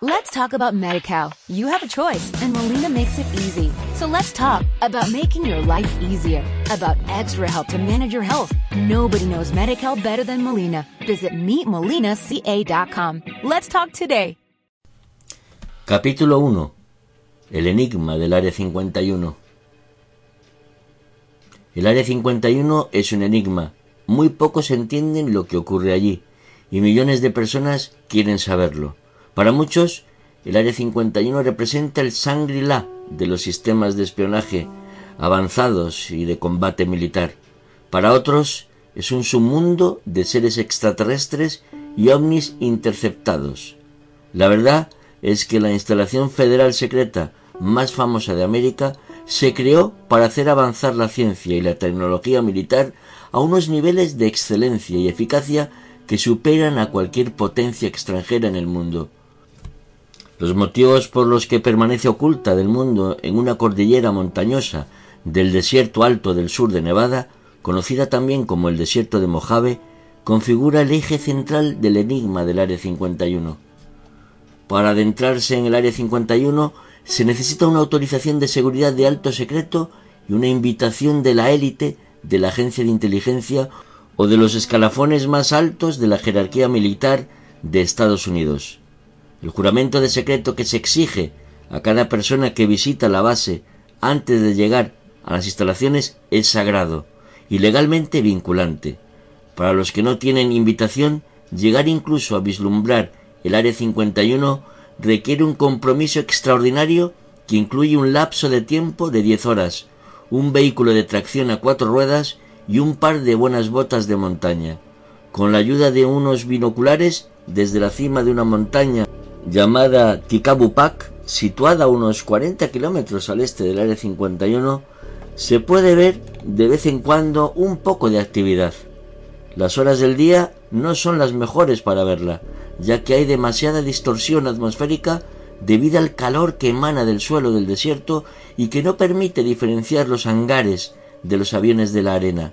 Let's talk about MediCal. You have a choice, and Molina makes it easy. So let's talk about making your life easier, about extra help to manage your health. Nobody knows MediCal better than Molina. Visit meetmolinaca.com. Let's talk today. Capítulo 1. El enigma del Área 51. El Área 51 es un enigma. Muy pocos entienden lo que ocurre allí, y millones de personas quieren saberlo. Para muchos, el Área 51 representa el Shangri-La de los sistemas de espionaje avanzados y de combate militar. Para otros, es un submundo de seres extraterrestres y ovnis interceptados. La verdad es que la instalación federal secreta más famosa de América se creó para hacer avanzar la ciencia y la tecnología militar a unos niveles de excelencia y eficacia que superan a cualquier potencia extranjera en el mundo. Los motivos por los que permanece oculta del mundo en una cordillera montañosa del desierto alto del sur de Nevada, conocida también como el desierto de Mojave, configura el eje central del enigma del Área 51. Para adentrarse en el Área 51 se necesita una autorización de seguridad de alto secreto y una invitación de la élite de la agencia de inteligencia o de los escalafones más altos de la jerarquía militar de Estados Unidos. El juramento de secreto que se exige a cada persona que visita la base antes de llegar a las instalaciones es sagrado y legalmente vinculante. Para los que no tienen invitación, llegar incluso a vislumbrar el Área 51 requiere un compromiso extraordinario que incluye un lapso de tiempo de 10 horas, un vehículo de tracción a cuatro ruedas y un par de buenas botas de montaña. Con la ayuda de unos binoculares, desde la cima de una montaña llamada Tikabupak, situada a unos 40 kilómetros al este del Área 51, se puede ver de vez en cuando un poco de actividad. Las horas del día no son las mejores para verla, ya que hay demasiada distorsión atmosférica debido al calor que emana del suelo del desierto y que no permite diferenciar los hangares de los aviones de la arena.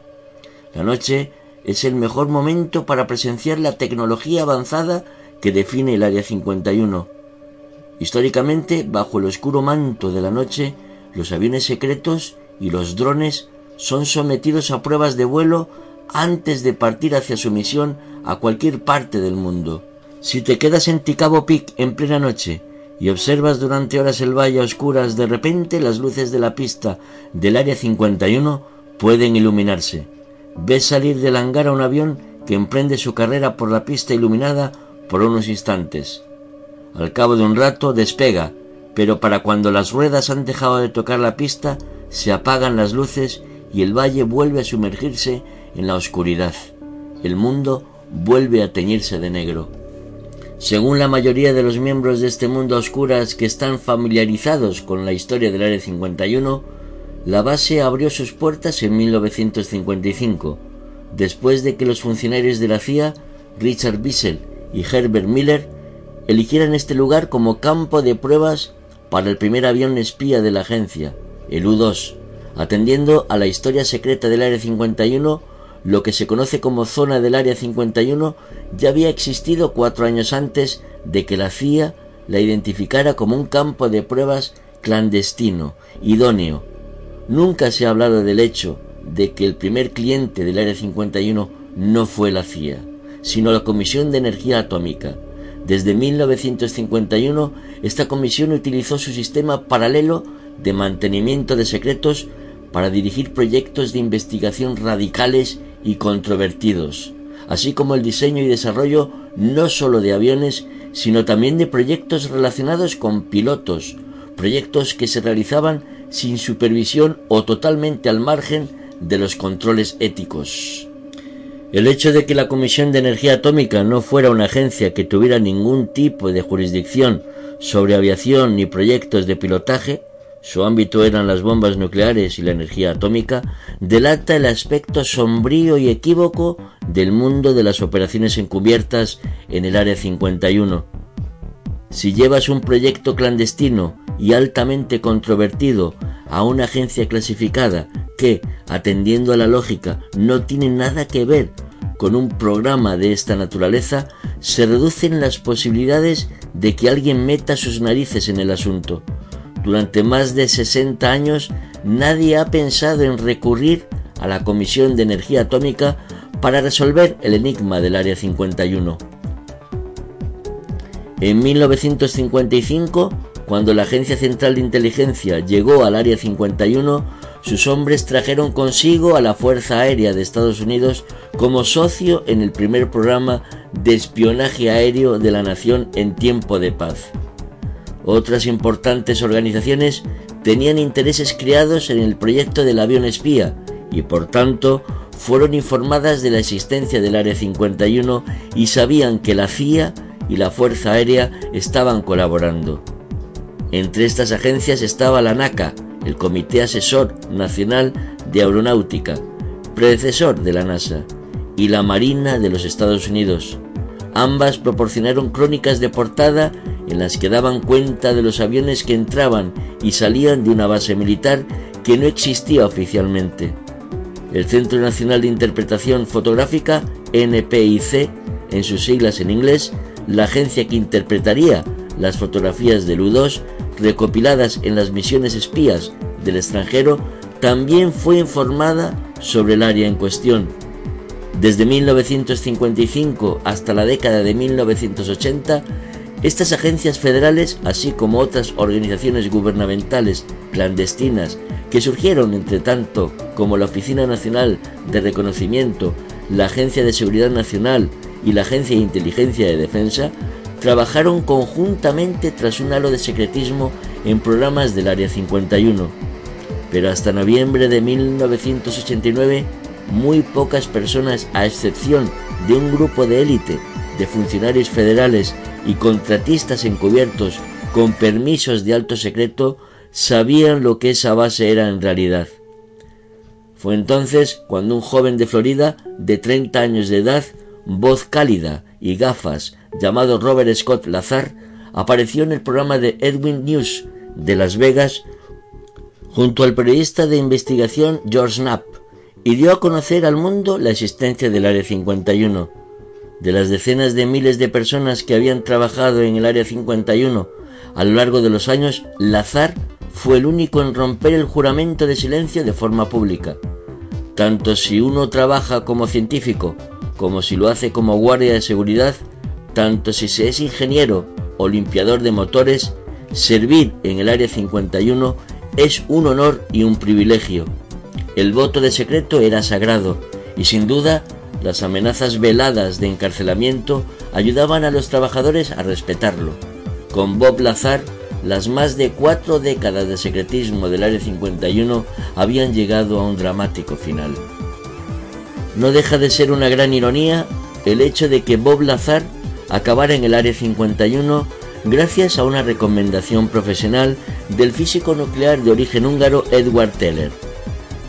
La noche es el mejor momento para presenciar la tecnología avanzada que define el Área 51. Históricamente, bajo el oscuro manto de la noche, los aviones secretos y los drones son sometidos a pruebas de vuelo antes de partir hacia su misión a cualquier parte del mundo. Si te quedas en Ticabo Peak en plena noche y observas durante horas el valle a oscuras, de repente las luces de la pista del Área 51 pueden iluminarse. Ves salir del hangar a un avión que emprende su carrera por la pista iluminada por unos instantes. Al cabo de un rato despega, pero para cuando las ruedas han dejado de tocar la pista, se apagan las luces y el valle vuelve a sumergirse en la oscuridad. El mundo vuelve a teñirse de negro. Según la mayoría de los miembros de este mundo a oscuras que están familiarizados con la historia del Área 51, la base abrió sus puertas en 1955, después de que los funcionarios de la CIA, Richard Bissell y Herbert Miller eligieran este lugar como campo de pruebas para el primer avión espía de la agencia, el U-2, atendiendo a la historia secreta del Área 51, lo que se conoce como zona del Área 51 ya había existido cuatro años antes de que la CIA la identificara como un campo de pruebas clandestino, idóneo. Nunca se ha hablado del hecho de que el primer cliente del Área 51 no fue la CIA sino la Comisión de Energía Atómica. Desde 1951, esta comisión utilizó su sistema paralelo de mantenimiento de secretos para dirigir proyectos de investigación radicales y controvertidos, así como el diseño y desarrollo no solo de aviones, sino también de proyectos relacionados con pilotos, proyectos que se realizaban sin supervisión o totalmente al margen de los controles éticos. El hecho de que la Comisión de Energía Atómica no fuera una agencia que tuviera ningún tipo de jurisdicción sobre aviación ni proyectos de pilotaje, su ámbito eran las bombas nucleares y la energía atómica, delata el aspecto sombrío y equívoco del mundo de las operaciones encubiertas en el Área 51. Si llevas un proyecto clandestino y altamente controvertido a una agencia clasificada que, atendiendo a la lógica, no tiene nada que ver con un programa de esta naturaleza, se reducen las posibilidades de que alguien meta sus narices en el asunto. Durante más de 60 años nadie ha pensado en recurrir a la Comisión de Energía Atómica para resolver el enigma del Área 51. En 1955, cuando la Agencia Central de Inteligencia llegó al Área 51, sus hombres trajeron consigo a la Fuerza Aérea de Estados Unidos como socio en el primer programa de espionaje aéreo de la nación en tiempo de paz. Otras importantes organizaciones tenían intereses creados en el proyecto del avión espía y por tanto fueron informadas de la existencia del Área 51 y sabían que la CIA y la Fuerza Aérea estaban colaborando. Entre estas agencias estaba la NACA, el Comité Asesor Nacional de Aeronáutica, predecesor de la NASA, y la Marina de los Estados Unidos. Ambas proporcionaron crónicas de portada en las que daban cuenta de los aviones que entraban y salían de una base militar que no existía oficialmente. El Centro Nacional de Interpretación Fotográfica, NPIC, en sus siglas en inglés, la agencia que interpretaría las fotografías del U-2 recopiladas en las misiones espías del extranjero, también fue informada sobre el área en cuestión. Desde 1955 hasta la década de 1980, estas agencias federales, así como otras organizaciones gubernamentales clandestinas que surgieron entre tanto como la Oficina Nacional de Reconocimiento, la Agencia de Seguridad Nacional y la Agencia de Inteligencia de Defensa, trabajaron conjuntamente tras un halo de secretismo en programas del Área 51. Pero hasta noviembre de 1989, muy pocas personas, a excepción de un grupo de élite de funcionarios federales y contratistas encubiertos con permisos de alto secreto, sabían lo que esa base era en realidad. Fue entonces cuando un joven de Florida, de 30 años de edad, voz cálida y gafas, llamado Robert Scott Lazar, apareció en el programa de Edwin News de Las Vegas junto al periodista de investigación George Knapp y dio a conocer al mundo la existencia del Área 51. De las decenas de miles de personas que habían trabajado en el Área 51 a lo largo de los años, Lazar fue el único en romper el juramento de silencio de forma pública. Tanto si uno trabaja como científico como si lo hace como guardia de seguridad, tanto si se es ingeniero o limpiador de motores, servir en el Área 51 es un honor y un privilegio. El voto de secreto era sagrado y sin duda las amenazas veladas de encarcelamiento ayudaban a los trabajadores a respetarlo. Con Bob Lazar, las más de cuatro décadas de secretismo del Área 51 habían llegado a un dramático final. No deja de ser una gran ironía el hecho de que Bob Lazar acabara en el Área 51 gracias a una recomendación profesional del físico nuclear de origen húngaro Edward Teller.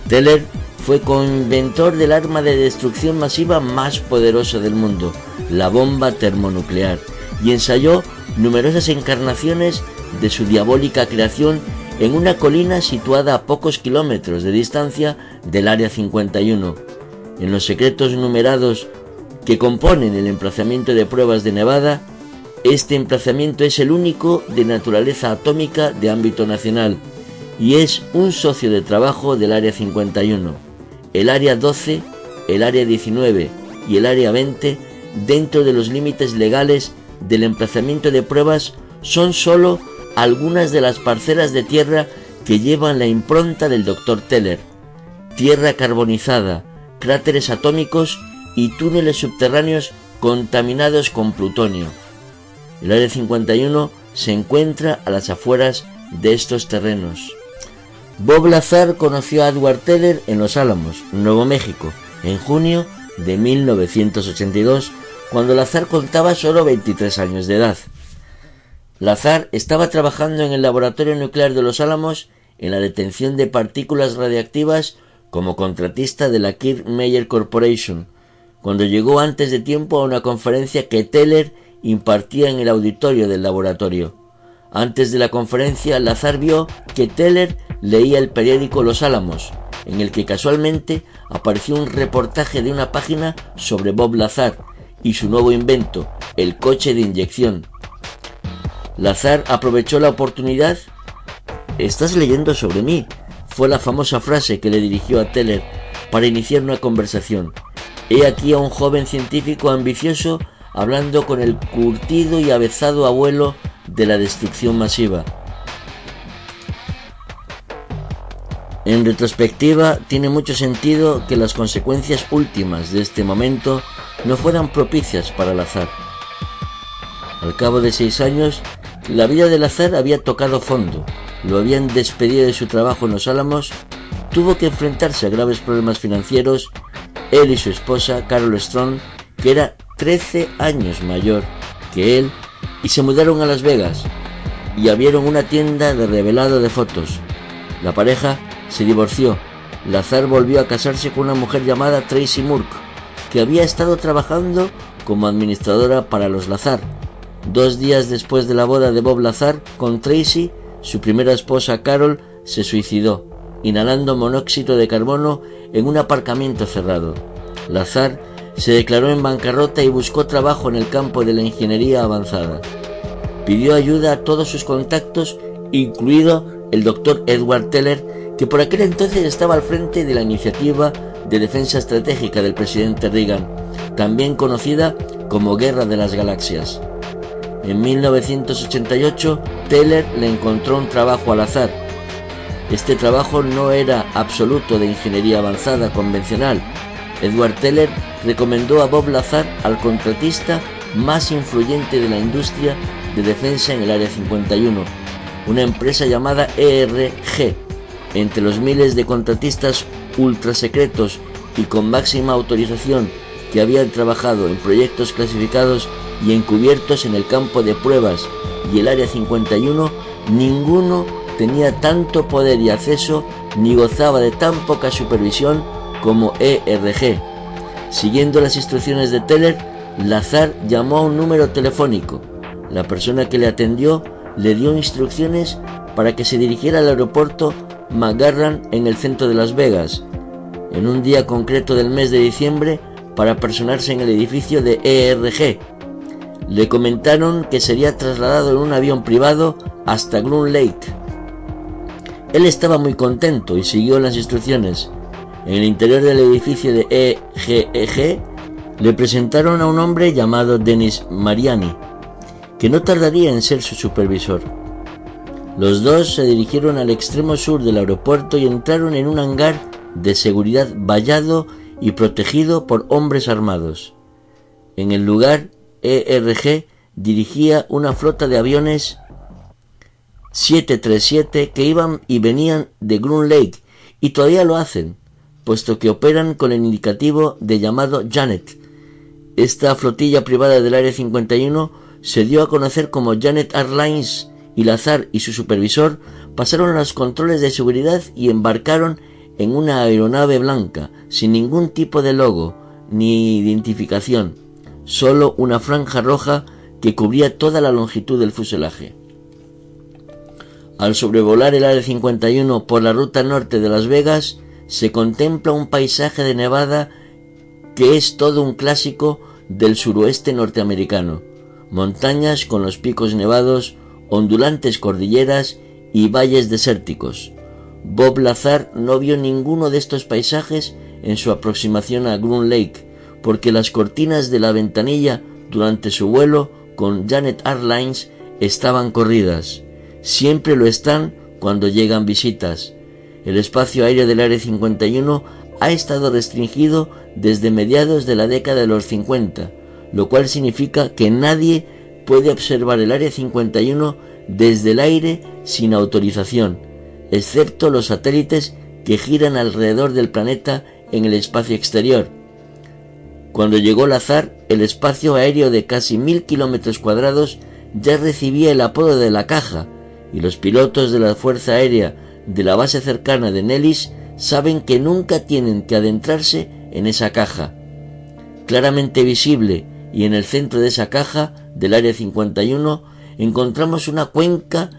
Teller fue coinventor del arma de destrucción masiva más poderoso del mundo, la bomba termonuclear, y ensayó numerosas encarnaciones de su diabólica creación en una colina situada a pocos kilómetros de distancia del Área 51 en los secretos numerados que componen el emplazamiento de pruebas de Nevada, este emplazamiento es el único de naturaleza atómica de ámbito nacional y es un socio de trabajo del Área 51. El Área 12, el Área 19 y el Área 20, dentro de los límites legales del emplazamiento de pruebas, son sólo algunas de las parcelas de tierra que llevan la impronta del Dr. Teller. Tierra carbonizada, cráteres atómicos y túneles subterráneos contaminados con plutonio. El Área 51 se encuentra a las afueras de estos terrenos. Bob Lazar conoció a Edward Teller en Los Álamos, Nuevo México, en junio de 1982, cuando Lazar contaba solo 23 años de edad. Lazar estaba trabajando en el laboratorio nuclear de Los Álamos en la detención de partículas radiactivas como contratista de la Kirk Meyer Corporation, cuando llegó antes de tiempo a una conferencia que Teller impartía en el auditorio del laboratorio. Antes de la conferencia, Lazar vio que Teller leía el periódico Los Álamos, en el que casualmente apareció un reportaje de una página sobre Bob Lazar y su nuevo invento, el coche de inyección. Lazar aprovechó la oportunidad. Estás leyendo sobre mí, fue la famosa frase que le dirigió a Teller para iniciar una conversación. He aquí a un joven científico ambicioso hablando con el curtido y avezado abuelo de la destrucción masiva. En retrospectiva, tiene mucho sentido que las consecuencias últimas de este momento no fueran propicias para el azar. Al cabo de seis años, la vida del azar había tocado fondo, lo habían despedido de su trabajo en los Álamos, tuvo que enfrentarse a graves problemas financieros, él y su esposa, Carol Strong, que era 13 años mayor que él, y se mudaron a Las Vegas y abrieron una tienda de revelado de fotos. La pareja se divorció. Lazar volvió a casarse con una mujer llamada Tracy Murk, que había estado trabajando como administradora para los Lazar. Dos días después de la boda de Bob Lazar con Tracy, su primera esposa Carol se suicidó, inhalando monóxido de carbono en un aparcamiento cerrado. Lazar se declaró en bancarrota y buscó trabajo en el campo de la ingeniería avanzada. Pidió ayuda a todos sus contactos, incluido el doctor Edward Teller, que por aquel entonces estaba al frente de la iniciativa de defensa estratégica del presidente Reagan, también conocida como Guerra de las Galaxias. En 1988, Teller le encontró un trabajo al azar. Este trabajo no era absoluto de ingeniería avanzada convencional. Edward Teller recomendó a Bob Lazar al contratista más influyente de la industria de defensa en el Área 51, una empresa llamada ERG, entre los miles de contratistas ultrasecretos y con máxima autorización que habían trabajado en proyectos clasificados y encubiertos en el campo de pruebas y el Área 51, ninguno tenía tanto poder y acceso ni gozaba de tan poca supervisión como ERG. Siguiendo las instrucciones de Teller, Lazar llamó a un número telefónico. La persona que le atendió le dio instrucciones para que se dirigiera al aeropuerto McGarran en el centro de Las Vegas, en un día concreto del mes de diciembre para personarse en el edificio de ERG. Le comentaron que sería trasladado en un avión privado hasta Groom Lake. Él estaba muy contento y siguió las instrucciones. En el interior del edificio de EGEG le presentaron a un hombre llamado Denis Mariani, que no tardaría en ser su supervisor. Los dos se dirigieron al extremo sur del aeropuerto y entraron en un hangar de seguridad vallado y protegido por hombres armados. En el lugar, ERG dirigía una flota de aviones 737 que iban y venían de Groom Lake y todavía lo hacen, puesto que operan con el indicativo de llamado Janet. Esta flotilla privada del Área 51 se dio a conocer como Janet Airlines y Lazar y su supervisor pasaron los controles de seguridad y embarcaron en una aeronave blanca, sin ningún tipo de logo ni identificación, solo una franja roja que cubría toda la longitud del fuselaje. Al sobrevolar el Área 51 por la ruta norte de Las Vegas, se contempla un paisaje de nevada que es todo un clásico del suroeste norteamericano. Montañas con los picos nevados, ondulantes cordilleras y valles desérticos. Bob Lazar no vio ninguno de estos paisajes en su aproximación a Groom Lake, porque las cortinas de la ventanilla durante su vuelo con Janet Airlines estaban corridas. Siempre lo están cuando llegan visitas. El espacio aéreo del Área 51 ha estado restringido desde mediados de la década de los 50, lo cual significa que nadie puede observar el Área 51 desde el aire sin autorización, excepto los satélites que giran alrededor del planeta en el espacio exterior. Cuando llegó Lazar, el espacio aéreo de casi mil kilómetros cuadrados ya recibía el apodo de la caja, y los pilotos de la Fuerza Aérea de la base cercana de Nellis saben que nunca tienen que adentrarse en esa caja. Claramente visible y en el centro de esa caja del Área 51 encontramos una cuenca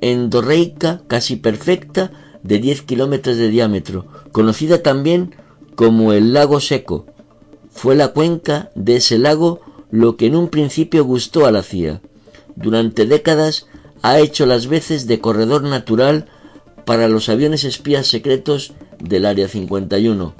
endorreica casi perfecta de 10 kilómetros de diámetro, conocida también como el lago seco. Fue la cuenca de ese lago lo que en un principio gustó a la CIA. durante décadas ha hecho las veces de corredor natural para los aviones espías secretos del Área 51.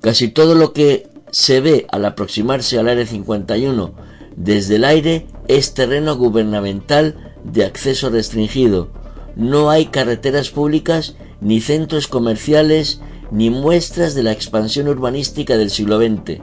Casi todo lo que se ve al aproximarse al Área 51 desde el aire es terreno gubernamental de acceso restringido. No hay carreteras públicas, ni centros comerciales, ni muestras de la expansión urbanística del siglo XX.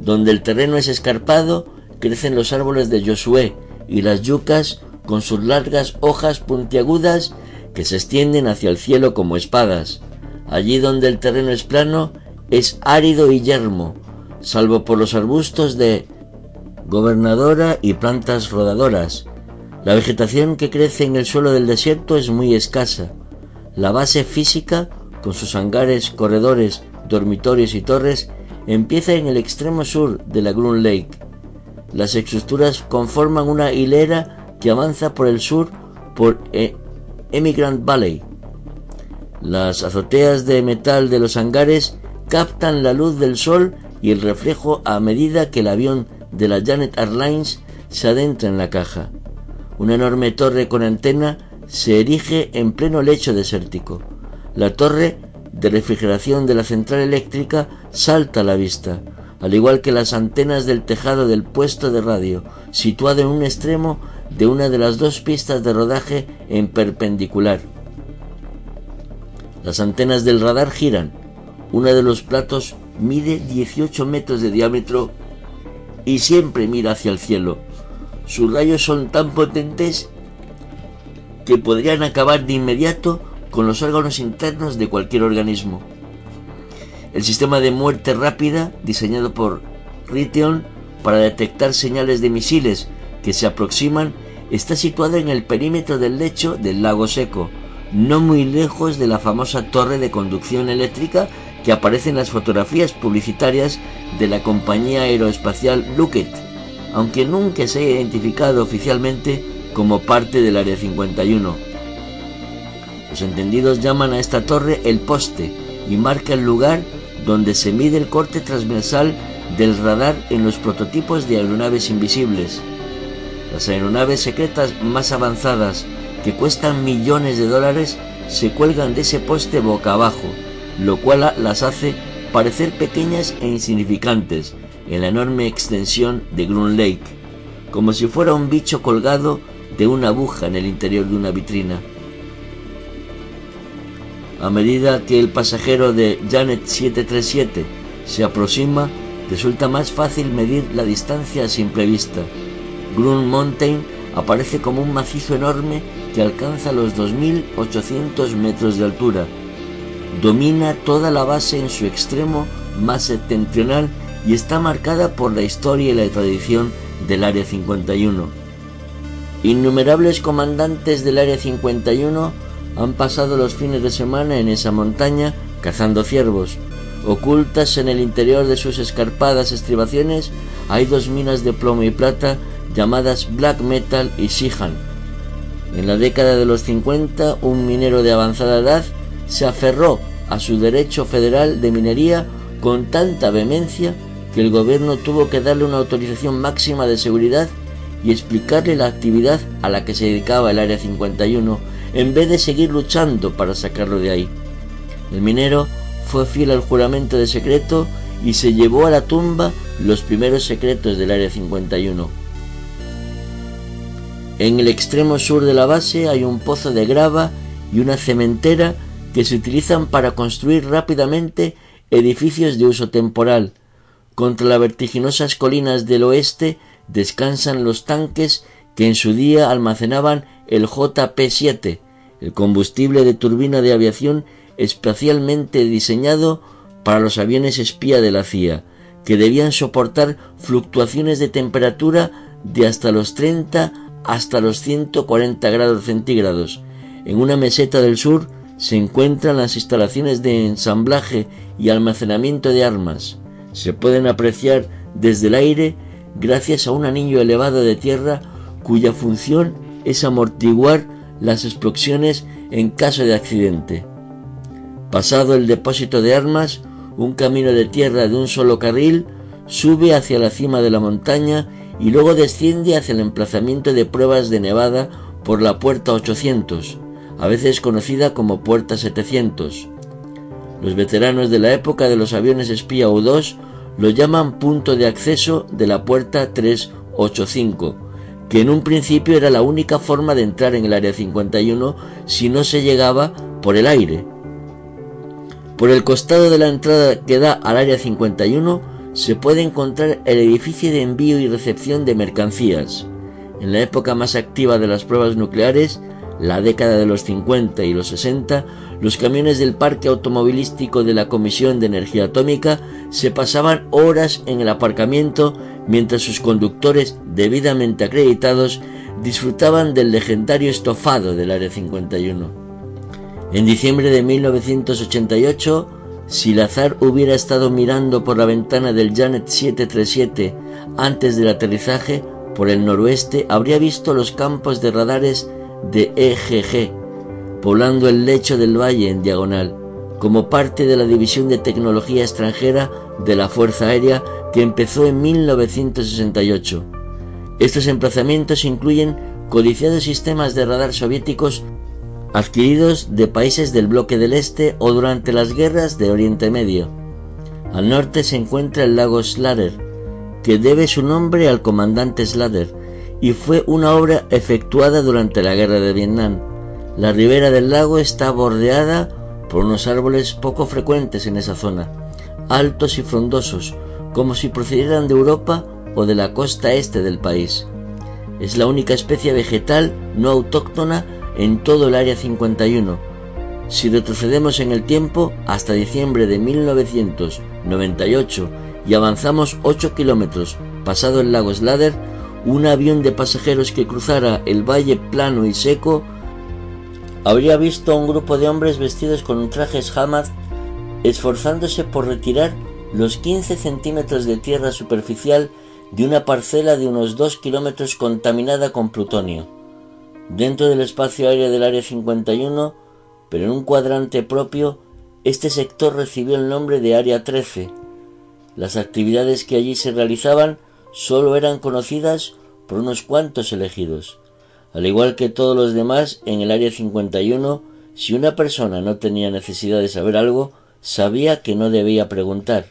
Donde el terreno es escarpado, crecen los árboles de Josué y las yucas con sus largas hojas puntiagudas que se extienden hacia el cielo como espadas. Allí donde el terreno es plano, es árido y yermo, salvo por los arbustos de gobernadora y plantas rodadoras. La vegetación que crece en el suelo del desierto es muy escasa. La base física, con sus hangares, corredores, dormitorios y torres, empieza en el extremo sur de la Grun Lake. Las estructuras conforman una hilera que avanza por el sur por eh, Emigrant Valley. Las azoteas de metal de los hangares captan la luz del sol y el reflejo a medida que el avión de la Janet Airlines se adentra en la caja. Una enorme torre con antena se erige en pleno lecho desértico. La torre de refrigeración de la central eléctrica salta a la vista, al igual que las antenas del tejado del puesto de radio, situado en un extremo de una de las dos pistas de rodaje en perpendicular. Las antenas del radar giran. Uno de los platos mide 18 metros de diámetro y siempre mira hacia el cielo. Sus rayos son tan potentes que podrían acabar de inmediato con los órganos internos de cualquier organismo. El sistema de muerte rápida, diseñado por Raytheon para detectar señales de misiles que se aproximan está situado en el perímetro del lecho del lago seco, no muy lejos de la famosa torre de conducción eléctrica que aparece en las fotografías publicitarias de la compañía aeroespacial Lockheed, aunque nunca se haya identificado oficialmente como parte del Área 51. Los entendidos llaman a esta torre el poste y marca el lugar donde se mide el corte transversal del radar en los prototipos de aeronaves invisibles. Las aeronaves secretas más avanzadas, que cuestan millones de dólares, se cuelgan de ese poste boca abajo, lo cual las hace parecer pequeñas e insignificantes en la enorme extensión de Grun Lake, como si fuera un bicho colgado de una aguja en el interior de una vitrina. A medida que el pasajero de Janet 737 se aproxima, resulta más fácil medir la distancia a simple vista. Grun Mountain aparece como un macizo enorme que alcanza los 2.800 metros de altura. Domina toda la base en su extremo más septentrional y está marcada por la historia y la tradición del Área 51. Innumerables comandantes del Área 51 han pasado los fines de semana en esa montaña cazando ciervos. Ocultas en el interior de sus escarpadas estribaciones hay dos minas de plomo y plata llamadas black metal y sihan. En la década de los 50, un minero de avanzada edad se aferró a su derecho federal de minería con tanta vehemencia que el gobierno tuvo que darle una autorización máxima de seguridad y explicarle la actividad a la que se dedicaba el Área 51 en vez de seguir luchando para sacarlo de ahí. El minero fue fiel al juramento de secreto y se llevó a la tumba los primeros secretos del Área 51. En el extremo sur de la base hay un pozo de grava y una cementera que se utilizan para construir rápidamente edificios de uso temporal. Contra las vertiginosas colinas del oeste descansan los tanques que en su día almacenaban el JP-7, el combustible de turbina de aviación especialmente diseñado para los aviones espía de la CIA, que debían soportar fluctuaciones de temperatura de hasta los 30 hasta los 140 grados centígrados. En una meseta del sur se encuentran las instalaciones de ensamblaje y almacenamiento de armas. Se pueden apreciar desde el aire gracias a un anillo elevado de tierra cuya función es amortiguar las explosiones en caso de accidente. Pasado el depósito de armas, un camino de tierra de un solo carril sube hacia la cima de la montaña y luego desciende hacia el emplazamiento de pruebas de Nevada por la puerta 800, a veces conocida como puerta 700. Los veteranos de la época de los aviones espía U-2 lo llaman punto de acceso de la puerta 385, que en un principio era la única forma de entrar en el área 51 si no se llegaba por el aire. Por el costado de la entrada que da al área 51 se puede encontrar el edificio de envío y recepción de mercancías. En la época más activa de las pruebas nucleares, la década de los 50 y los 60, los camiones del parque automovilístico de la Comisión de Energía Atómica se pasaban horas en el aparcamiento mientras sus conductores debidamente acreditados disfrutaban del legendario estofado del Área 51. En diciembre de 1988, si Lazar hubiera estado mirando por la ventana del Janet 737 antes del aterrizaje por el noroeste, habría visto los campos de radares de EGG, poblando el lecho del valle en diagonal, como parte de la División de Tecnología Extranjera de la Fuerza Aérea que empezó en 1968. Estos emplazamientos incluyen codiciados sistemas de radar soviéticos adquiridos de países del bloque del Este o durante las guerras de Oriente Medio. Al norte se encuentra el lago Slader, que debe su nombre al comandante Slader, y fue una obra efectuada durante la guerra de Vietnam. La ribera del lago está bordeada por unos árboles poco frecuentes en esa zona, altos y frondosos, como si procedieran de Europa o de la costa este del país. Es la única especie vegetal no autóctona en todo el área 51. Si retrocedemos en el tiempo hasta diciembre de 1998 y avanzamos 8 kilómetros pasado el lago Slader, un avión de pasajeros que cruzara el valle plano y seco habría visto a un grupo de hombres vestidos con trajes Hamad esforzándose por retirar los 15 centímetros de tierra superficial de una parcela de unos 2 kilómetros contaminada con plutonio. Dentro del espacio aéreo del Área 51, pero en un cuadrante propio, este sector recibió el nombre de Área 13. Las actividades que allí se realizaban solo eran conocidas por unos cuantos elegidos. Al igual que todos los demás, en el área 51, si una persona no tenía necesidad de saber algo, sabía que no debía preguntar.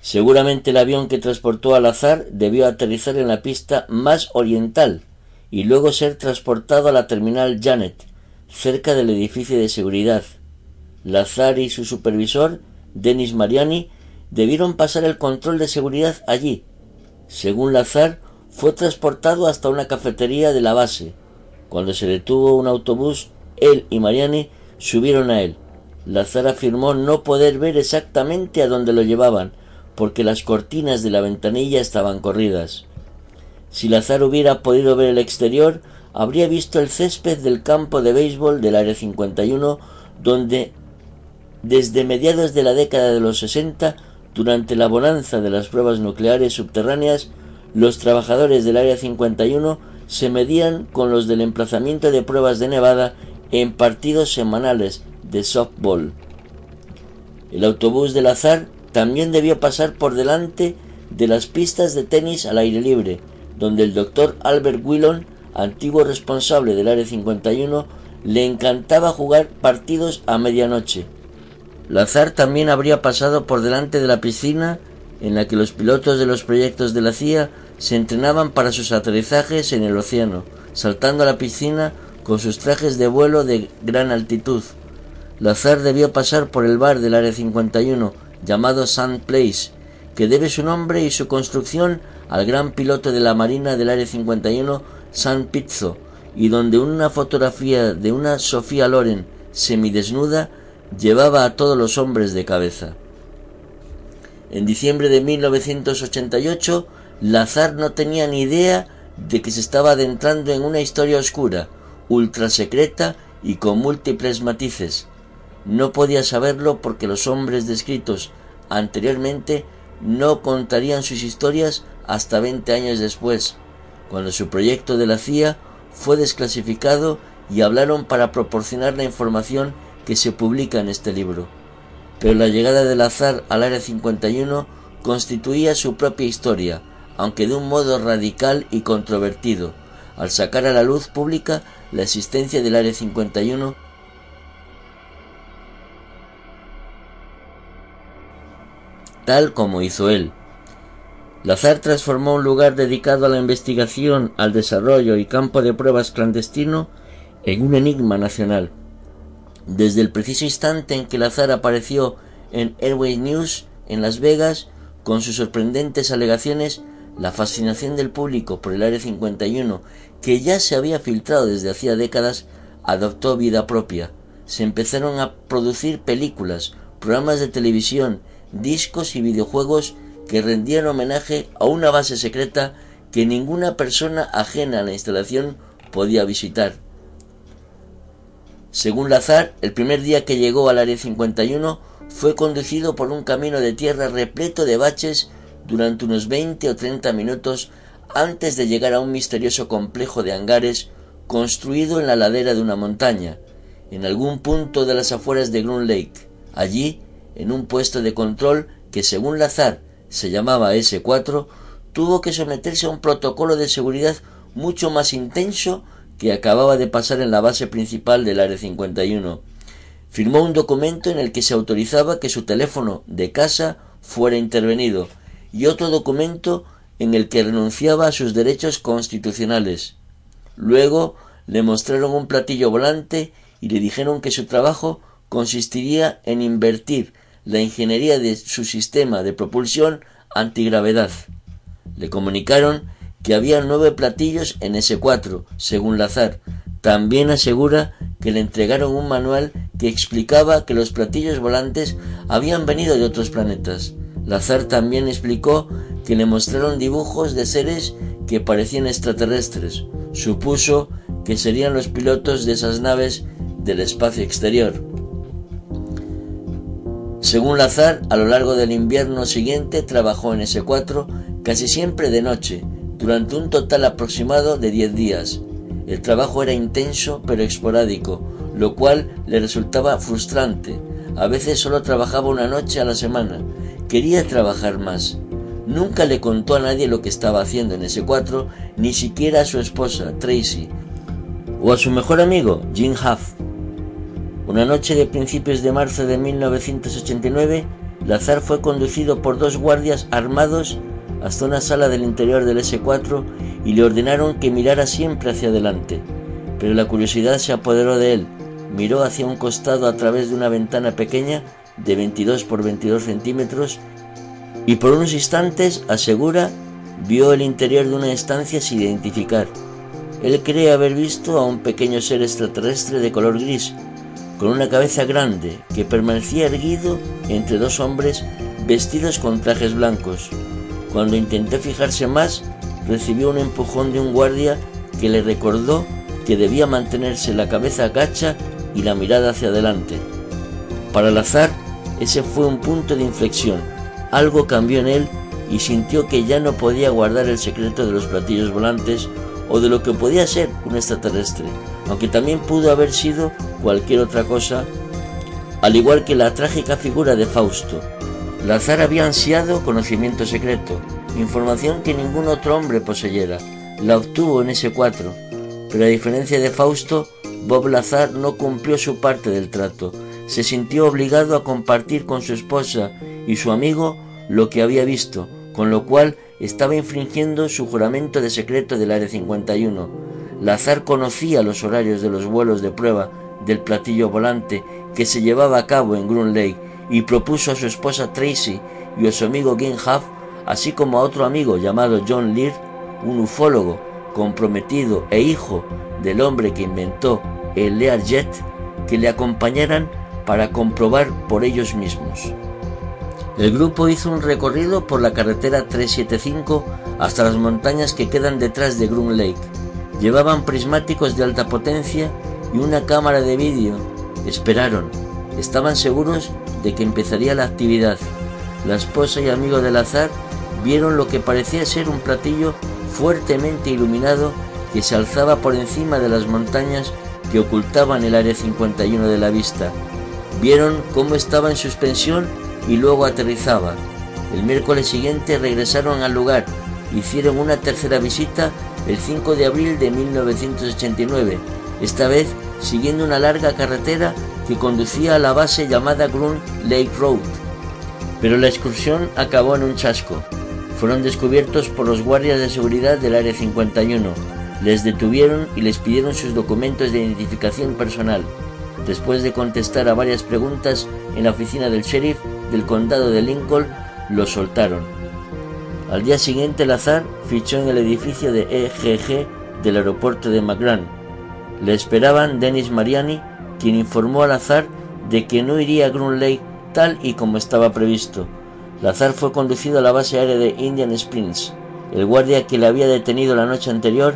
Seguramente el avión que transportó al azar debió aterrizar en la pista más oriental y luego ser transportado a la terminal Janet, cerca del edificio de seguridad. Lazar y su supervisor, Denis Mariani, debieron pasar el control de seguridad allí. Según Lazar, fue transportado hasta una cafetería de la base. Cuando se detuvo un autobús, él y Mariani subieron a él. Lazar afirmó no poder ver exactamente a dónde lo llevaban, porque las cortinas de la ventanilla estaban corridas. Si Lazar hubiera podido ver el exterior, habría visto el césped del campo de béisbol del Área 51, donde desde mediados de la década de los 60 durante la bonanza de las pruebas nucleares subterráneas, los trabajadores del Área 51 se medían con los del emplazamiento de pruebas de Nevada en partidos semanales de softball. El autobús del azar también debió pasar por delante de las pistas de tenis al aire libre, donde el doctor Albert Willon, antiguo responsable del Área 51, le encantaba jugar partidos a medianoche. Lazar también habría pasado por delante de la piscina en la que los pilotos de los proyectos de la CIA se entrenaban para sus aterrizajes en el océano, saltando a la piscina con sus trajes de vuelo de gran altitud. Lazar debió pasar por el bar del Área 51, llamado Sand Place, que debe su nombre y su construcción al gran piloto de la Marina del Área 51, San Pizzo, y donde una fotografía de una Sofía Loren semidesnuda llevaba a todos los hombres de cabeza. En diciembre de 1988, Lazar no tenía ni idea de que se estaba adentrando en una historia oscura, ultra secreta y con múltiples matices. No podía saberlo porque los hombres descritos anteriormente no contarían sus historias hasta veinte años después, cuando su proyecto de la CIA fue desclasificado y hablaron para proporcionar la información que se publica en este libro. Pero la llegada del azar al Área 51 constituía su propia historia, aunque de un modo radical y controvertido, al sacar a la luz pública la existencia del Área 51 tal como hizo él. Lazar transformó un lugar dedicado a la investigación, al desarrollo y campo de pruebas clandestino en un enigma nacional. Desde el preciso instante en que Lazar apareció en Airway News en Las Vegas, con sus sorprendentes alegaciones, la fascinación del público por el Área 51, que ya se había filtrado desde hacía décadas, adoptó vida propia. Se empezaron a producir películas, programas de televisión, discos y videojuegos que rendían homenaje a una base secreta que ninguna persona ajena a la instalación podía visitar. Según Lazar, el primer día que llegó al Área 51 fue conducido por un camino de tierra repleto de baches durante unos 20 o 30 minutos antes de llegar a un misterioso complejo de hangares construido en la ladera de una montaña, en algún punto de las afueras de Groom Lake. Allí, en un puesto de control que según Lazar se llamaba S4, tuvo que someterse a un protocolo de seguridad mucho más intenso que acababa de pasar en la base principal del Área 51 firmó un documento en el que se autorizaba que su teléfono de casa fuera intervenido y otro documento en el que renunciaba a sus derechos constitucionales. Luego le mostraron un platillo volante y le dijeron que su trabajo consistiría en invertir la ingeniería de su sistema de propulsión antigravedad. Le comunicaron que había nueve platillos en S4, según Lazar. También asegura que le entregaron un manual que explicaba que los platillos volantes habían venido de otros planetas. Lazar también explicó que le mostraron dibujos de seres que parecían extraterrestres. Supuso que serían los pilotos de esas naves del espacio exterior. Según Lazar, a lo largo del invierno siguiente trabajó en S4 casi siempre de noche, durante un total aproximado de 10 días. El trabajo era intenso pero esporádico, lo cual le resultaba frustrante. A veces solo trabajaba una noche a la semana. Quería trabajar más. Nunca le contó a nadie lo que estaba haciendo en ese 4, ni siquiera a su esposa, Tracy, o a su mejor amigo, Jim Huff. Una noche de principios de marzo de 1989, Lazar fue conducido por dos guardias armados hasta una sala del interior del S4 y le ordenaron que mirara siempre hacia adelante. Pero la curiosidad se apoderó de él. Miró hacia un costado a través de una ventana pequeña de 22 por 22 centímetros y por unos instantes, asegura, vio el interior de una estancia sin identificar. Él cree haber visto a un pequeño ser extraterrestre de color gris, con una cabeza grande, que permanecía erguido entre dos hombres vestidos con trajes blancos. Cuando intentó fijarse más, recibió un empujón de un guardia que le recordó que debía mantenerse la cabeza agacha y la mirada hacia adelante. Para el azar, ese fue un punto de inflexión. Algo cambió en él y sintió que ya no podía guardar el secreto de los platillos volantes o de lo que podía ser un extraterrestre, aunque también pudo haber sido cualquier otra cosa, al igual que la trágica figura de Fausto. Lazar había ansiado conocimiento secreto, información que ningún otro hombre poseyera. La obtuvo en ese cuatro, pero a diferencia de Fausto, Bob Lazar no cumplió su parte del trato. Se sintió obligado a compartir con su esposa y su amigo lo que había visto, con lo cual estaba infringiendo su juramento de secreto del Área 51. Lazar conocía los horarios de los vuelos de prueba del platillo volante que se llevaba a cabo en y propuso a su esposa Tracy y a su amigo Gene Huff así como a otro amigo llamado John Lear, un ufólogo comprometido e hijo del hombre que inventó el Learjet, que le acompañaran para comprobar por ellos mismos. El grupo hizo un recorrido por la carretera 375 hasta las montañas que quedan detrás de Groom Lake. Llevaban prismáticos de alta potencia y una cámara de vídeo. Esperaron. Estaban seguros de que empezaría la actividad. La esposa y amigo del azar vieron lo que parecía ser un platillo fuertemente iluminado que se alzaba por encima de las montañas que ocultaban el área 51 de la vista. Vieron cómo estaba en suspensión y luego aterrizaba. El miércoles siguiente regresaron al lugar. Hicieron una tercera visita el 5 de abril de 1989, esta vez siguiendo una larga carretera que conducía a la base llamada Groom Lake Road. Pero la excursión acabó en un chasco. Fueron descubiertos por los guardias de seguridad del Área 51. Les detuvieron y les pidieron sus documentos de identificación personal. Después de contestar a varias preguntas en la oficina del sheriff del condado de Lincoln, los soltaron. Al día siguiente, Lazar fichó en el edificio de EGG del aeropuerto de McGran. Le esperaban Dennis Mariani, quien informó a Lazar de que no iría a Lake tal y como estaba previsto. Lazar fue conducido a la base aérea de Indian Springs. El guardia que le había detenido la noche anterior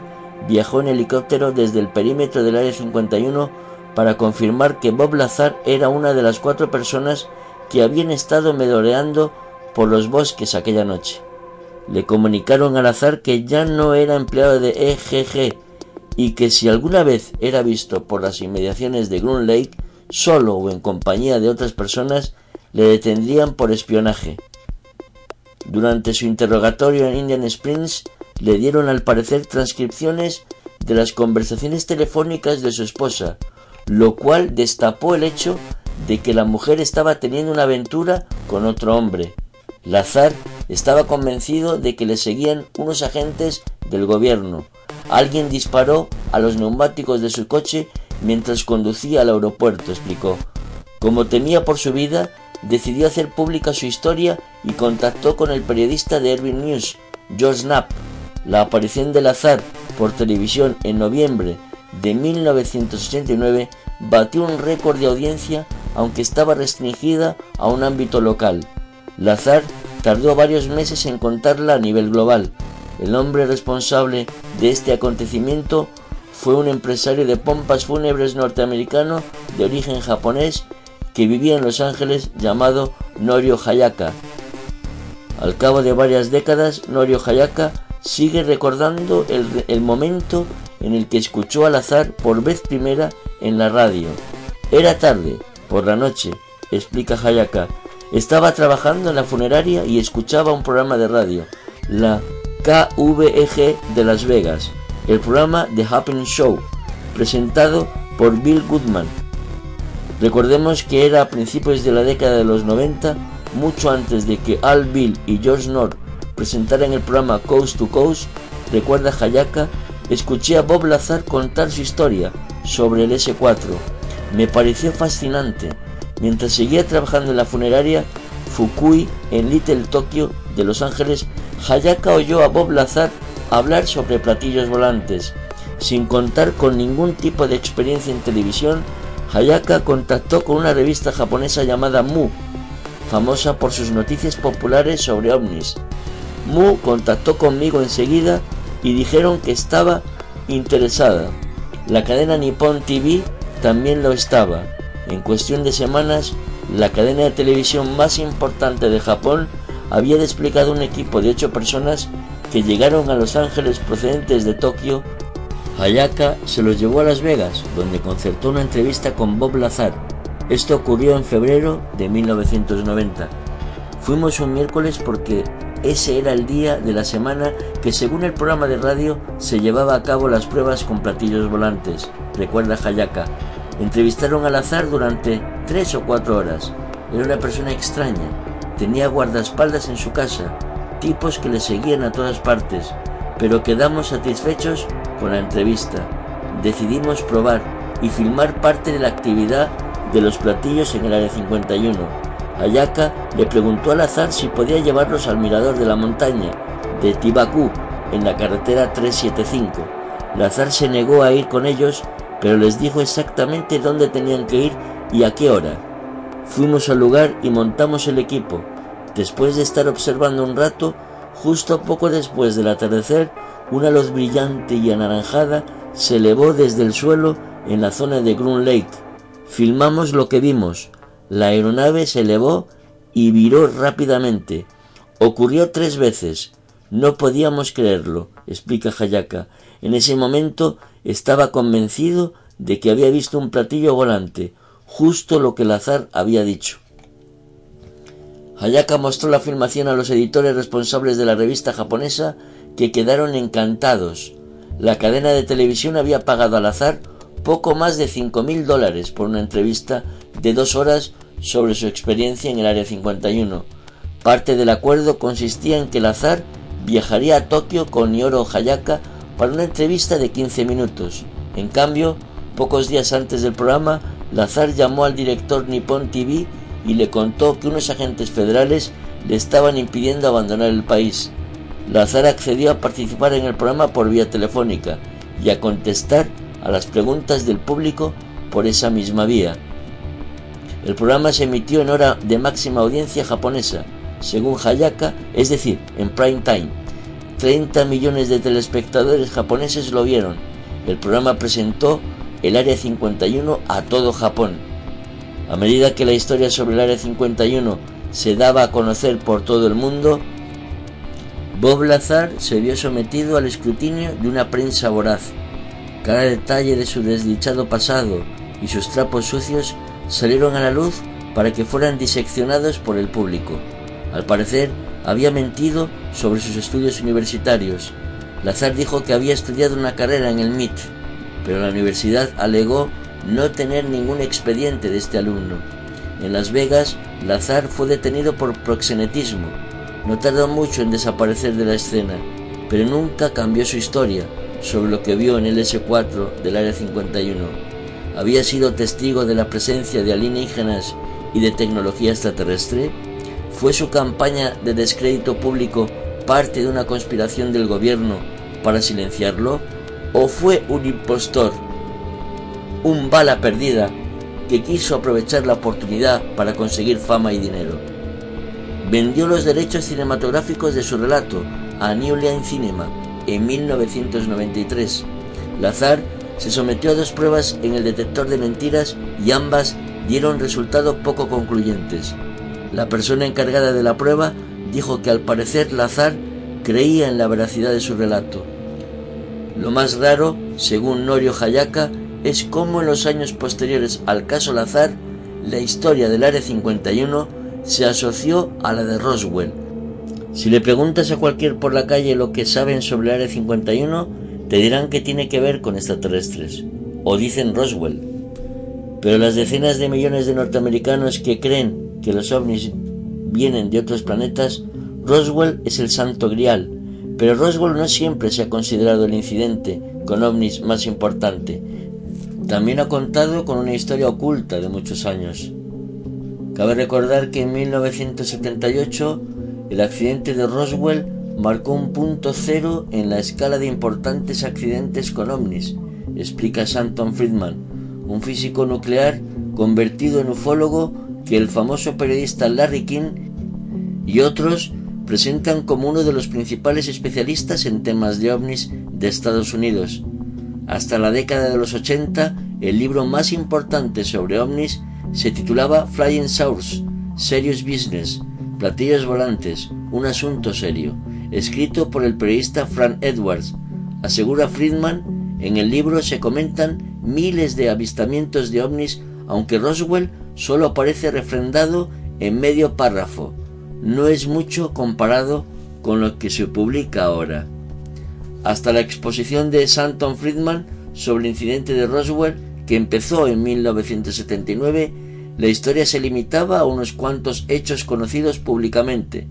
viajó en helicóptero desde el perímetro del Área 51 para confirmar que Bob Lazar era una de las cuatro personas que habían estado medoreando por los bosques aquella noche. Le comunicaron al azar que ya no era empleado de EGG y que si alguna vez era visto por las inmediaciones de Groom Lake, solo o en compañía de otras personas, le detendrían por espionaje. Durante su interrogatorio en Indian Springs, le dieron al parecer transcripciones de las conversaciones telefónicas de su esposa, lo cual destapó el hecho de que la mujer estaba teniendo una aventura con otro hombre. Lazar estaba convencido de que le seguían unos agentes del gobierno. Alguien disparó a los neumáticos de su coche mientras conducía al aeropuerto, explicó. Como temía por su vida, decidió hacer pública su historia y contactó con el periodista de Erwin News, George Knapp. La aparición de Lazar por televisión en noviembre de 1989 batió un récord de audiencia aunque estaba restringida a un ámbito local. Lazar tardó varios meses en contarla a nivel global. El hombre responsable de este acontecimiento fue un empresario de pompas fúnebres norteamericano de origen japonés que vivía en Los Ángeles llamado Norio Hayaka. Al cabo de varias décadas, Norio Hayaka sigue recordando el, momento en el que escuchó al azar por vez primera en la radio. Era tarde, por la noche, explica Hayaka. Estaba trabajando en la funeraria y escuchaba un programa de radio, la KVEG de Las Vegas, el programa The Happening Show, presentado por Bill Goodman. Recordemos que era a principios de la década de los 90, mucho antes de que Al Bill y George North presentaran el programa Coast to Coast, recuerda Hayaka, escuché a Bob Lazar contar su historia sobre el S4 me pareció fascinante. Mientras seguía trabajando en la funeraria Fukui en Little Tokyo de Los Ángeles, Hayaka oyó a Bob Lazar hablar sobre platillos volantes. Sin contar con ningún tipo de experiencia en televisión, Hayaka contactó con una revista japonesa llamada Mu, famosa por sus noticias populares sobre ovnis. Mu contactó conmigo enseguida y dijeron que estaba interesada. La cadena Nippon TV también lo estaba. En cuestión de semanas, la cadena de televisión más importante de Japón había desplegado un equipo de ocho personas que llegaron a Los Ángeles procedentes de Tokio. Hayaka se los llevó a Las Vegas, donde concertó una entrevista con Bob Lazar. Esto ocurrió en febrero de 1990. Fuimos un miércoles porque ese era el día de la semana que según el programa de radio se llevaba a cabo las pruebas con platillos volantes, recuerda Hayaka. Entrevistaron al azar durante tres o cuatro horas. Era una persona extraña. Tenía guardaespaldas en su casa, tipos que le seguían a todas partes, pero quedamos satisfechos con la entrevista. Decidimos probar y filmar parte de la actividad de los platillos en el área 51. Ayaka le preguntó al azar si podía llevarlos al mirador de la montaña de Tibaku en la carretera 375. Lazar se negó a ir con ellos pero les dijo exactamente dónde tenían que ir y a qué hora. Fuimos al lugar y montamos el equipo. Después de estar observando un rato, justo poco después del atardecer, una luz brillante y anaranjada se elevó desde el suelo en la zona de Groom Lake. Filmamos lo que vimos. La aeronave se elevó y viró rápidamente. Ocurrió tres veces. No podíamos creerlo, explica Hayaka. En ese momento estaba convencido de que había visto un platillo volante, justo lo que el azar había dicho. Hayaka mostró la filmación a los editores responsables de la revista japonesa que quedaron encantados. La cadena de televisión había pagado al azar poco más de 5.000 dólares por una entrevista de dos horas sobre su experiencia en el Área 51. Parte del acuerdo consistía en que el azar viajaría a Tokio con Nioro Hayaka para una entrevista de 15 minutos. En cambio, pocos días antes del programa, Lazar llamó al director Nippon TV y le contó que unos agentes federales le estaban impidiendo abandonar el país. Lazar accedió a participar en el programa por vía telefónica y a contestar a las preguntas del público por esa misma vía. El programa se emitió en hora de máxima audiencia japonesa, según Hayaka, es decir, en prime time. 30 millones de telespectadores japoneses lo vieron. El programa presentó el Área 51 a todo Japón. A medida que la historia sobre el Área 51 se daba a conocer por todo el mundo, Bob Lazar se vio sometido al escrutinio de una prensa voraz. Cada detalle de su desdichado pasado y sus trapos sucios salieron a la luz para que fueran diseccionados por el público. Al parecer, había mentido sobre sus estudios universitarios. Lazar dijo que había estudiado una carrera en el MIT, pero la universidad alegó no tener ningún expediente de este alumno. En Las Vegas, Lazar fue detenido por proxenetismo. No tardó mucho en desaparecer de la escena, pero nunca cambió su historia sobre lo que vio en el S4 del Área 51. Había sido testigo de la presencia de alienígenas y de tecnología extraterrestre. ¿Fue su campaña de descrédito público parte de una conspiración del gobierno para silenciarlo? ¿O fue un impostor un bala perdida que quiso aprovechar la oportunidad para conseguir fama y dinero. Vendió los derechos cinematográficos de su relato a New Line Cinema en 1993. Lazar se sometió a dos pruebas en el detector de mentiras y ambas dieron resultados poco concluyentes. La persona encargada de la prueba dijo que al parecer Lazar creía en la veracidad de su relato. Lo más raro, según Norio Hayaka, es como en los años posteriores al caso Lazar, la historia del Área 51 se asoció a la de Roswell. Si le preguntas a cualquier por la calle lo que saben sobre el Área 51, te dirán que tiene que ver con extraterrestres, o dicen Roswell. Pero las decenas de millones de norteamericanos que creen que los ovnis vienen de otros planetas, Roswell es el santo grial, pero Roswell no siempre se ha considerado el incidente con ovnis más importante, también ha contado con una historia oculta de muchos años. Cabe recordar que en 1978 el accidente de Roswell marcó un punto cero en la escala de importantes accidentes con ovnis, explica Santon Friedman, un físico nuclear convertido en ufólogo que el famoso periodista Larry King y otros presentan como uno de los principales especialistas en temas de ovnis de Estados Unidos. Hasta la década de los 80, el libro más importante sobre ovnis se titulaba Flying Source, Serious Business, Platillos Volantes, un asunto serio, escrito por el periodista Frank Edwards. Asegura Friedman, en el libro se comentan miles de avistamientos de ovnis, aunque Roswell solo aparece refrendado en medio párrafo. No es mucho comparado con lo que se publica ahora. Hasta la exposición de Santon Friedman sobre el incidente de Roswell, que empezó en 1979, la historia se limitaba a unos cuantos hechos conocidos públicamente.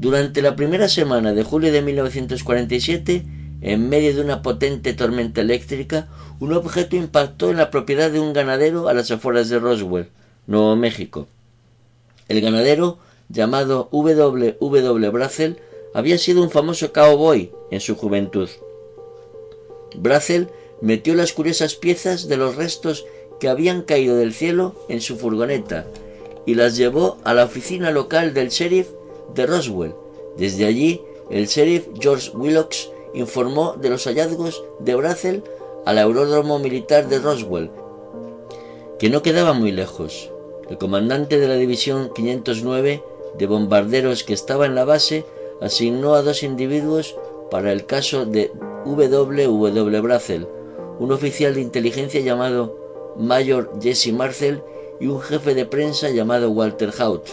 Durante la primera semana de julio de 1947, en medio de una potente tormenta eléctrica, un objeto impactó en la propiedad de un ganadero a las afueras de Roswell, Nuevo México. El ganadero, llamado W. W. Brazel, había sido un famoso cowboy en su juventud. Brazel metió las curiosas piezas de los restos que habían caído del cielo en su furgoneta y las llevó a la oficina local del sheriff de Roswell. Desde allí, el sheriff George Willox informó de los hallazgos de Brazel al aeródromo militar de Roswell, que no quedaba muy lejos. El comandante de la división 509 de bombarderos que estaba en la base asignó a dos individuos para el caso de W. Brazel, un oficial de inteligencia llamado Mayor Jesse Marcel y un jefe de prensa llamado Walter Haut.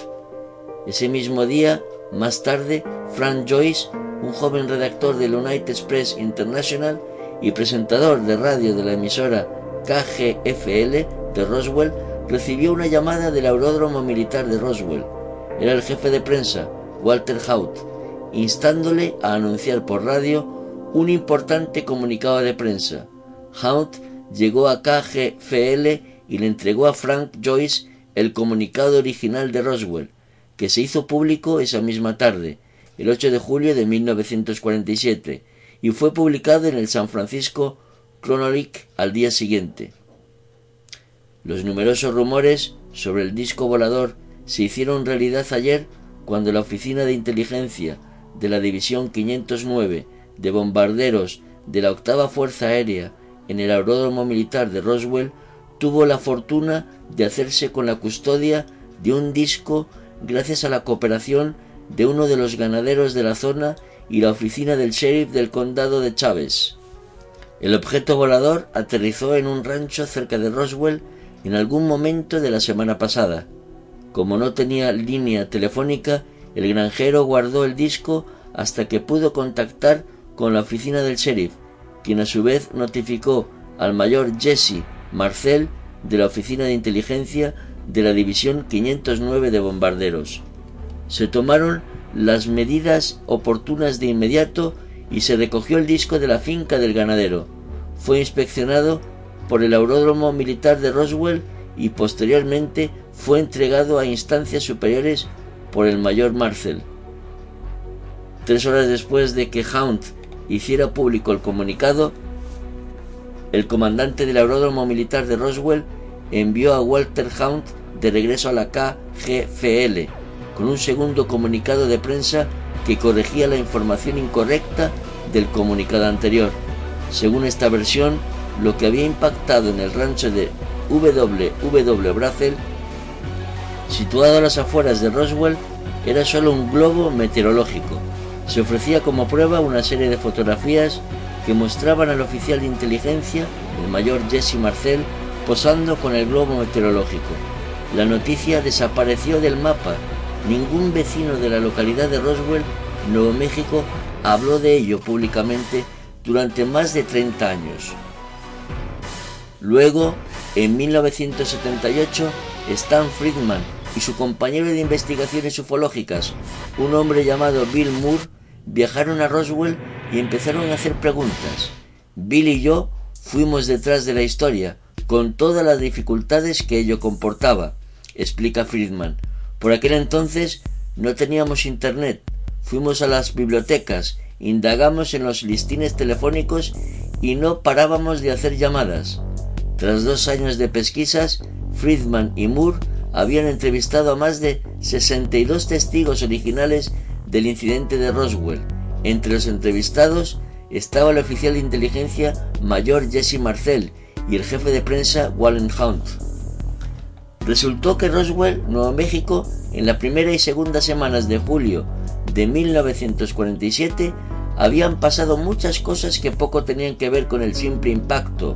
Ese mismo día, más tarde, Frank Joyce, un joven redactor del United Press International y presentador de radio de la emisora KGFL de Roswell, recibió una llamada del aeródromo militar de Roswell. Era el jefe de prensa, Walter Haut, instándole a anunciar por radio un importante comunicado de prensa. Haut llegó a KGFL y le entregó a Frank Joyce el comunicado original de Roswell, que se hizo público esa misma tarde, el 8 de julio de 1947, y fue publicado en el San Francisco Chronicle al día siguiente. Los numerosos rumores sobre el disco volador se hicieron realidad ayer cuando la Oficina de Inteligencia de la División 509 de Bombarderos de la Octava Fuerza Aérea en el Aeródromo Militar de Roswell tuvo la fortuna de hacerse con la custodia de un disco gracias a la cooperación de uno de los ganaderos de la zona y la oficina del sheriff del condado de Chávez. El objeto volador aterrizó en un rancho cerca de Roswell en algún momento de la semana pasada. Como no tenía línea telefónica, el granjero guardó el disco hasta que pudo contactar con la oficina del sheriff, quien a su vez notificó al mayor Jesse Marcel de la Oficina de Inteligencia de la División 509 de Bombarderos. Se tomaron las medidas oportunas de inmediato y se recogió el disco de la finca del ganadero. Fue inspeccionado por el Aeródromo Militar de Roswell y posteriormente fue entregado a instancias superiores por el mayor Marcel. Tres horas después de que Hunt hiciera público el comunicado, el comandante del Aeródromo Militar de Roswell envió a Walter Hunt de regreso a la KGFL con un segundo comunicado de prensa que corregía la información incorrecta del comunicado anterior. Según esta versión, lo que había impactado en el rancho de WW Brazel, situado a las afueras de Roswell, era solo un globo meteorológico. Se ofrecía como prueba una serie de fotografías que mostraban al oficial de inteligencia, el mayor Jesse Marcel, posando con el globo meteorológico. La noticia desapareció del mapa. Ningún vecino de la localidad de Roswell, Nuevo México, habló de ello públicamente durante más de 30 años. Luego, en 1978, Stan Friedman y su compañero de investigaciones ufológicas, un hombre llamado Bill Moore, viajaron a Roswell y empezaron a hacer preguntas. Bill y yo fuimos detrás de la historia, con todas las dificultades que ello comportaba, explica Friedman. Por aquel entonces no teníamos internet, fuimos a las bibliotecas, indagamos en los listines telefónicos y no parábamos de hacer llamadas. Tras dos años de pesquisas, Friedman y Moore habían entrevistado a más de 62 testigos originales del incidente de Roswell. Entre los entrevistados estaba el oficial de inteligencia mayor Jesse Marcel y el jefe de prensa Wallen Hunt. Resultó que Roswell, Nuevo México, en la primera y segunda semanas de julio de 1947, habían pasado muchas cosas que poco tenían que ver con el simple impacto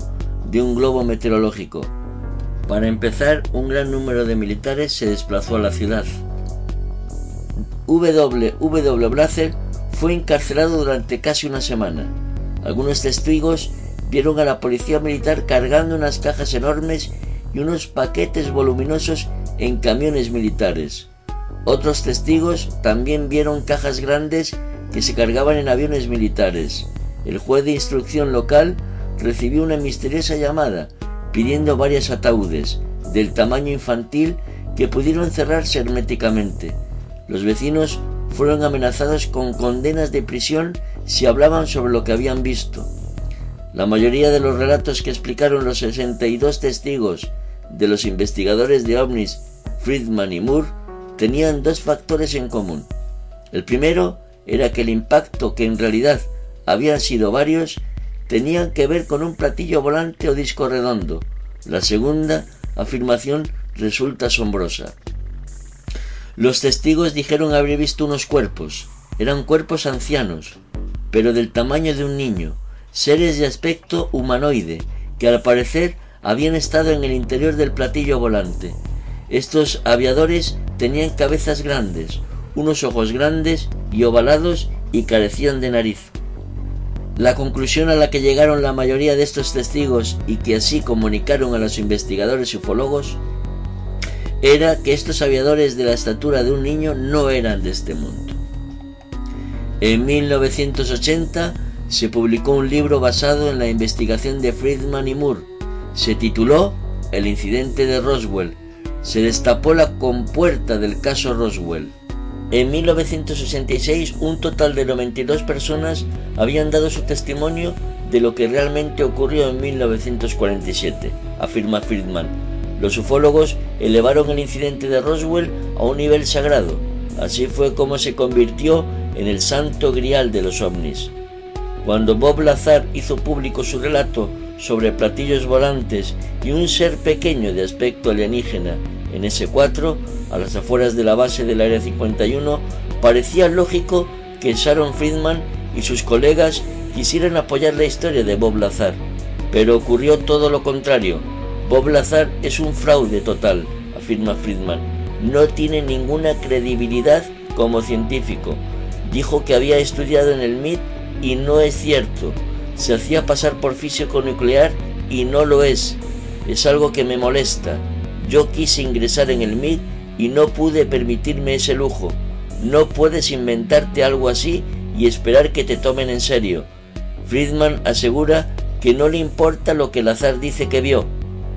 de un globo meteorológico. Para empezar, un gran número de militares se desplazó a la ciudad. W. W. Blazer fue encarcelado durante casi una semana. Algunos testigos vieron a la policía militar cargando unas cajas enormes y unos paquetes voluminosos en camiones militares. Otros testigos también vieron cajas grandes que se cargaban en aviones militares. El juez de instrucción local recibió una misteriosa llamada pidiendo varios ataúdes del tamaño infantil que pudieron cerrarse herméticamente. Los vecinos fueron amenazados con condenas de prisión si hablaban sobre lo que habían visto. La mayoría de los relatos que explicaron los 62 testigos de los investigadores de ovnis Friedman y Moore tenían dos factores en común. El primero era que el impacto, que en realidad habían sido varios, tenían que ver con un platillo volante o disco redondo. La segunda afirmación resulta asombrosa. Los testigos dijeron haber visto unos cuerpos. Eran cuerpos ancianos, pero del tamaño de un niño, seres de aspecto humanoide, que al parecer habían estado en el interior del platillo volante. Estos aviadores tenían cabezas grandes, unos ojos grandes y ovalados y carecían de nariz. La conclusión a la que llegaron la mayoría de estos testigos y que así comunicaron a los investigadores ufólogos era que estos aviadores de la estatura de un niño no eran de este mundo. En 1980 se publicó un libro basado en la investigación de Friedman y Moore. Se tituló El incidente de Roswell. Se destapó la compuerta del caso Roswell. En 1966 un total de 92 personas habían dado su testimonio de lo que realmente ocurrió en 1947, afirma Friedman. Los ufólogos elevaron el incidente de Roswell a un nivel sagrado. Así fue como se convirtió en el santo grial de los ovnis. Cuando Bob Lazar hizo público su relato sobre platillos volantes y un ser pequeño de aspecto alienígena en S4, a las afueras de la base del Área 51, parecía lógico que Sharon Friedman y sus colegas quisieran apoyar la historia de Bob Lazar. Pero ocurrió todo lo contrario. Bob Lazar es un fraude total, afirma Friedman. No tiene ninguna credibilidad como científico. Dijo que había estudiado en el MIT y no es cierto. Se hacía pasar por físico nuclear y no lo es. Es algo que me molesta. Yo quise ingresar en el MIT y no pude permitirme ese lujo. No puedes inventarte algo así y esperar que te tomen en serio. Friedman asegura que no le importa lo que Lazar dice que vio.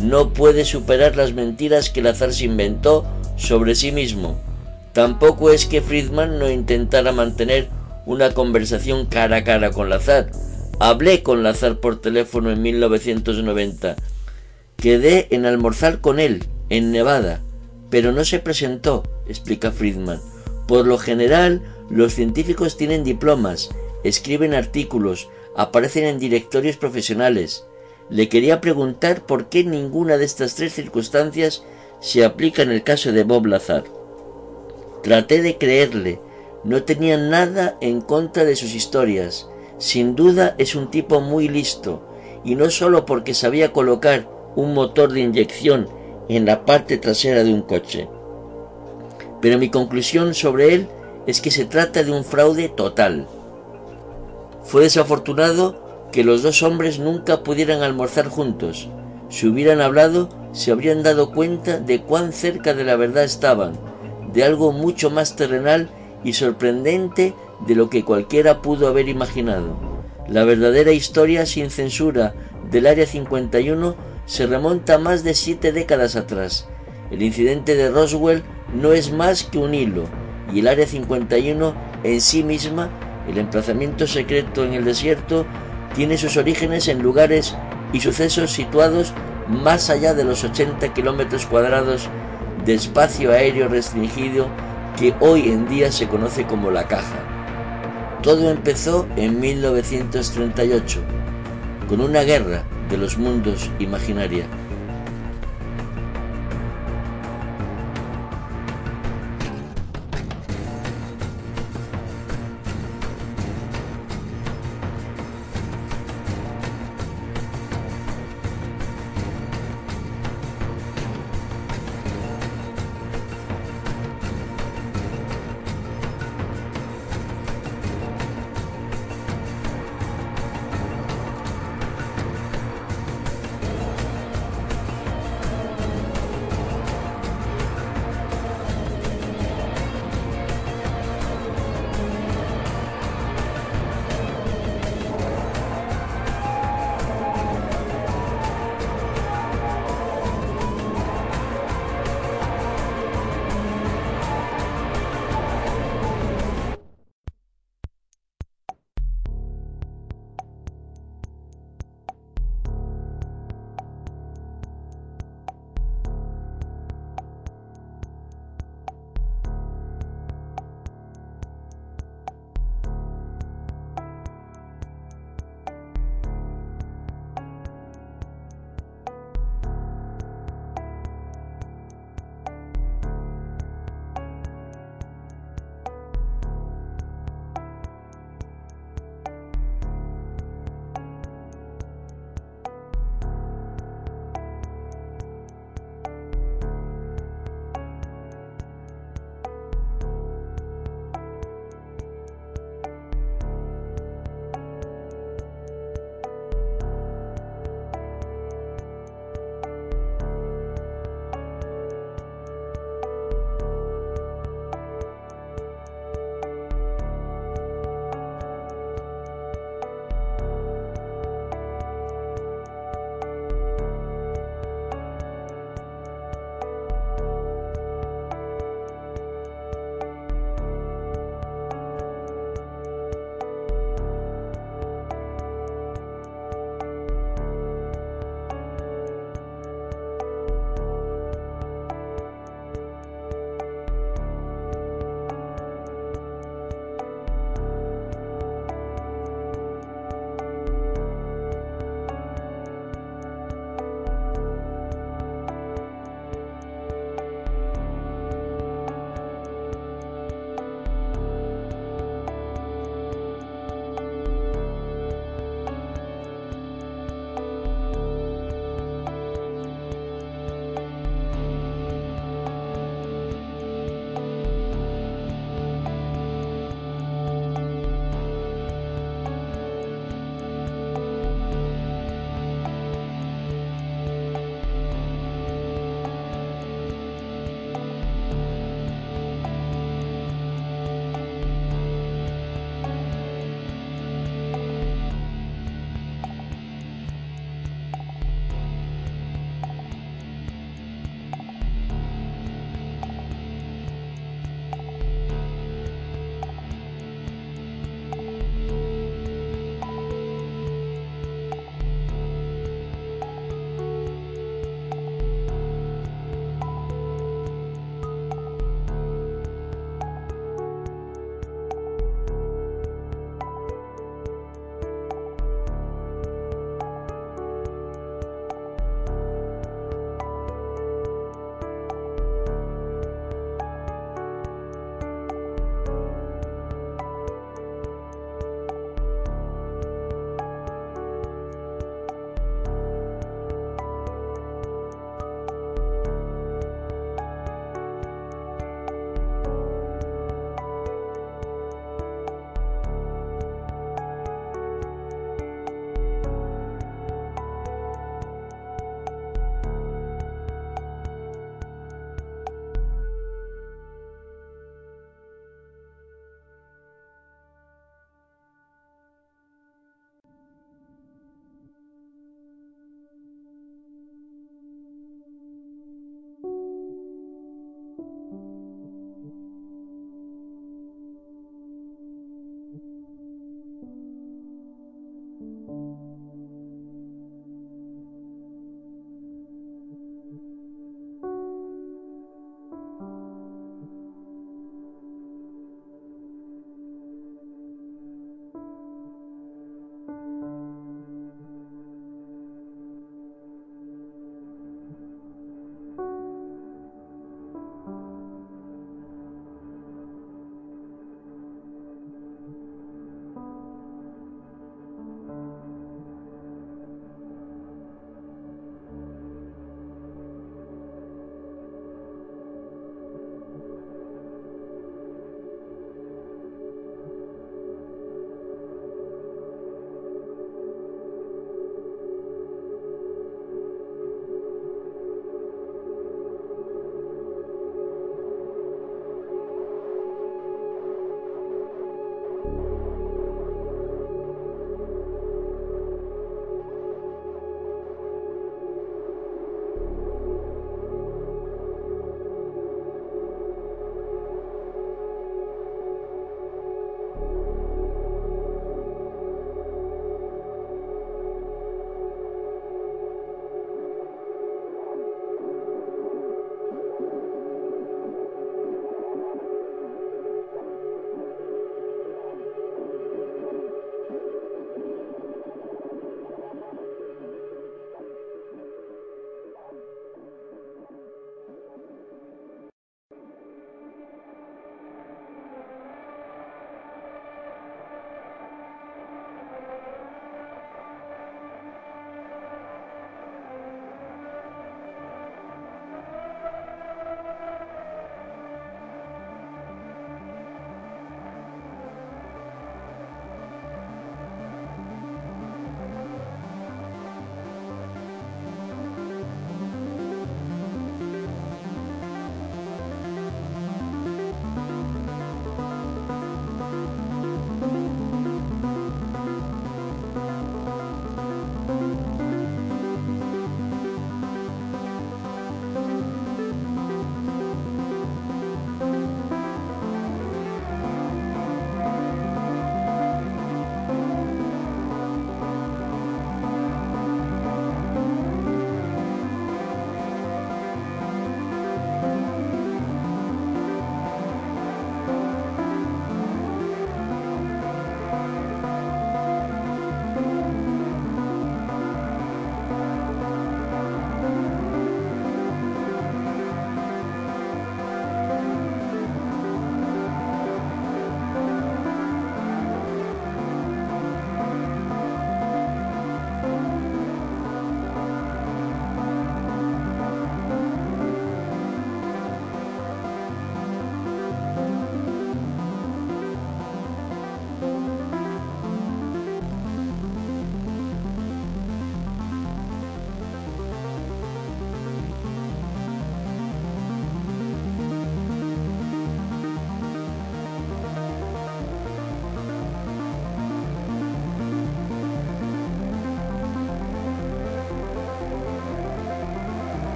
No puede superar las mentiras que Lazar se inventó sobre sí mismo. Tampoco es que Friedman no intentara mantener una conversación cara a cara con Lazar. Hablé con Lazar por teléfono en 1990. Quedé en almorzar con él en Nevada, pero no se presentó, explica Friedman. Por lo general, los científicos tienen diplomas, escriben artículos, aparecen en directorios profesionales. Le quería preguntar por qué ninguna de estas tres circunstancias se aplica en el caso de Bob Lazar. Traté de creerle, no tenía nada en contra de sus historias. Sin duda es un tipo muy listo, y no solo porque sabía colocar un motor de inyección en la parte trasera de un coche. Pero mi conclusión sobre él es que se trata de un fraude total. Fue desafortunado que los dos hombres nunca pudieran almorzar juntos. Si hubieran hablado, se habrían dado cuenta de cuán cerca de la verdad estaban, de algo mucho más terrenal y sorprendente de lo que cualquiera pudo haber imaginado. La verdadera historia sin censura del Área 51 se remonta más de siete décadas atrás. El incidente de Roswell no es más que un hilo, y el Área 51 en sí misma, el emplazamiento secreto en el desierto, tiene sus orígenes en lugares y sucesos situados más allá de los 80 kilómetros cuadrados de espacio aéreo restringido que hoy en día se conoce como la caja. Todo empezó en 1938, con una guerra de los mundos imaginaria.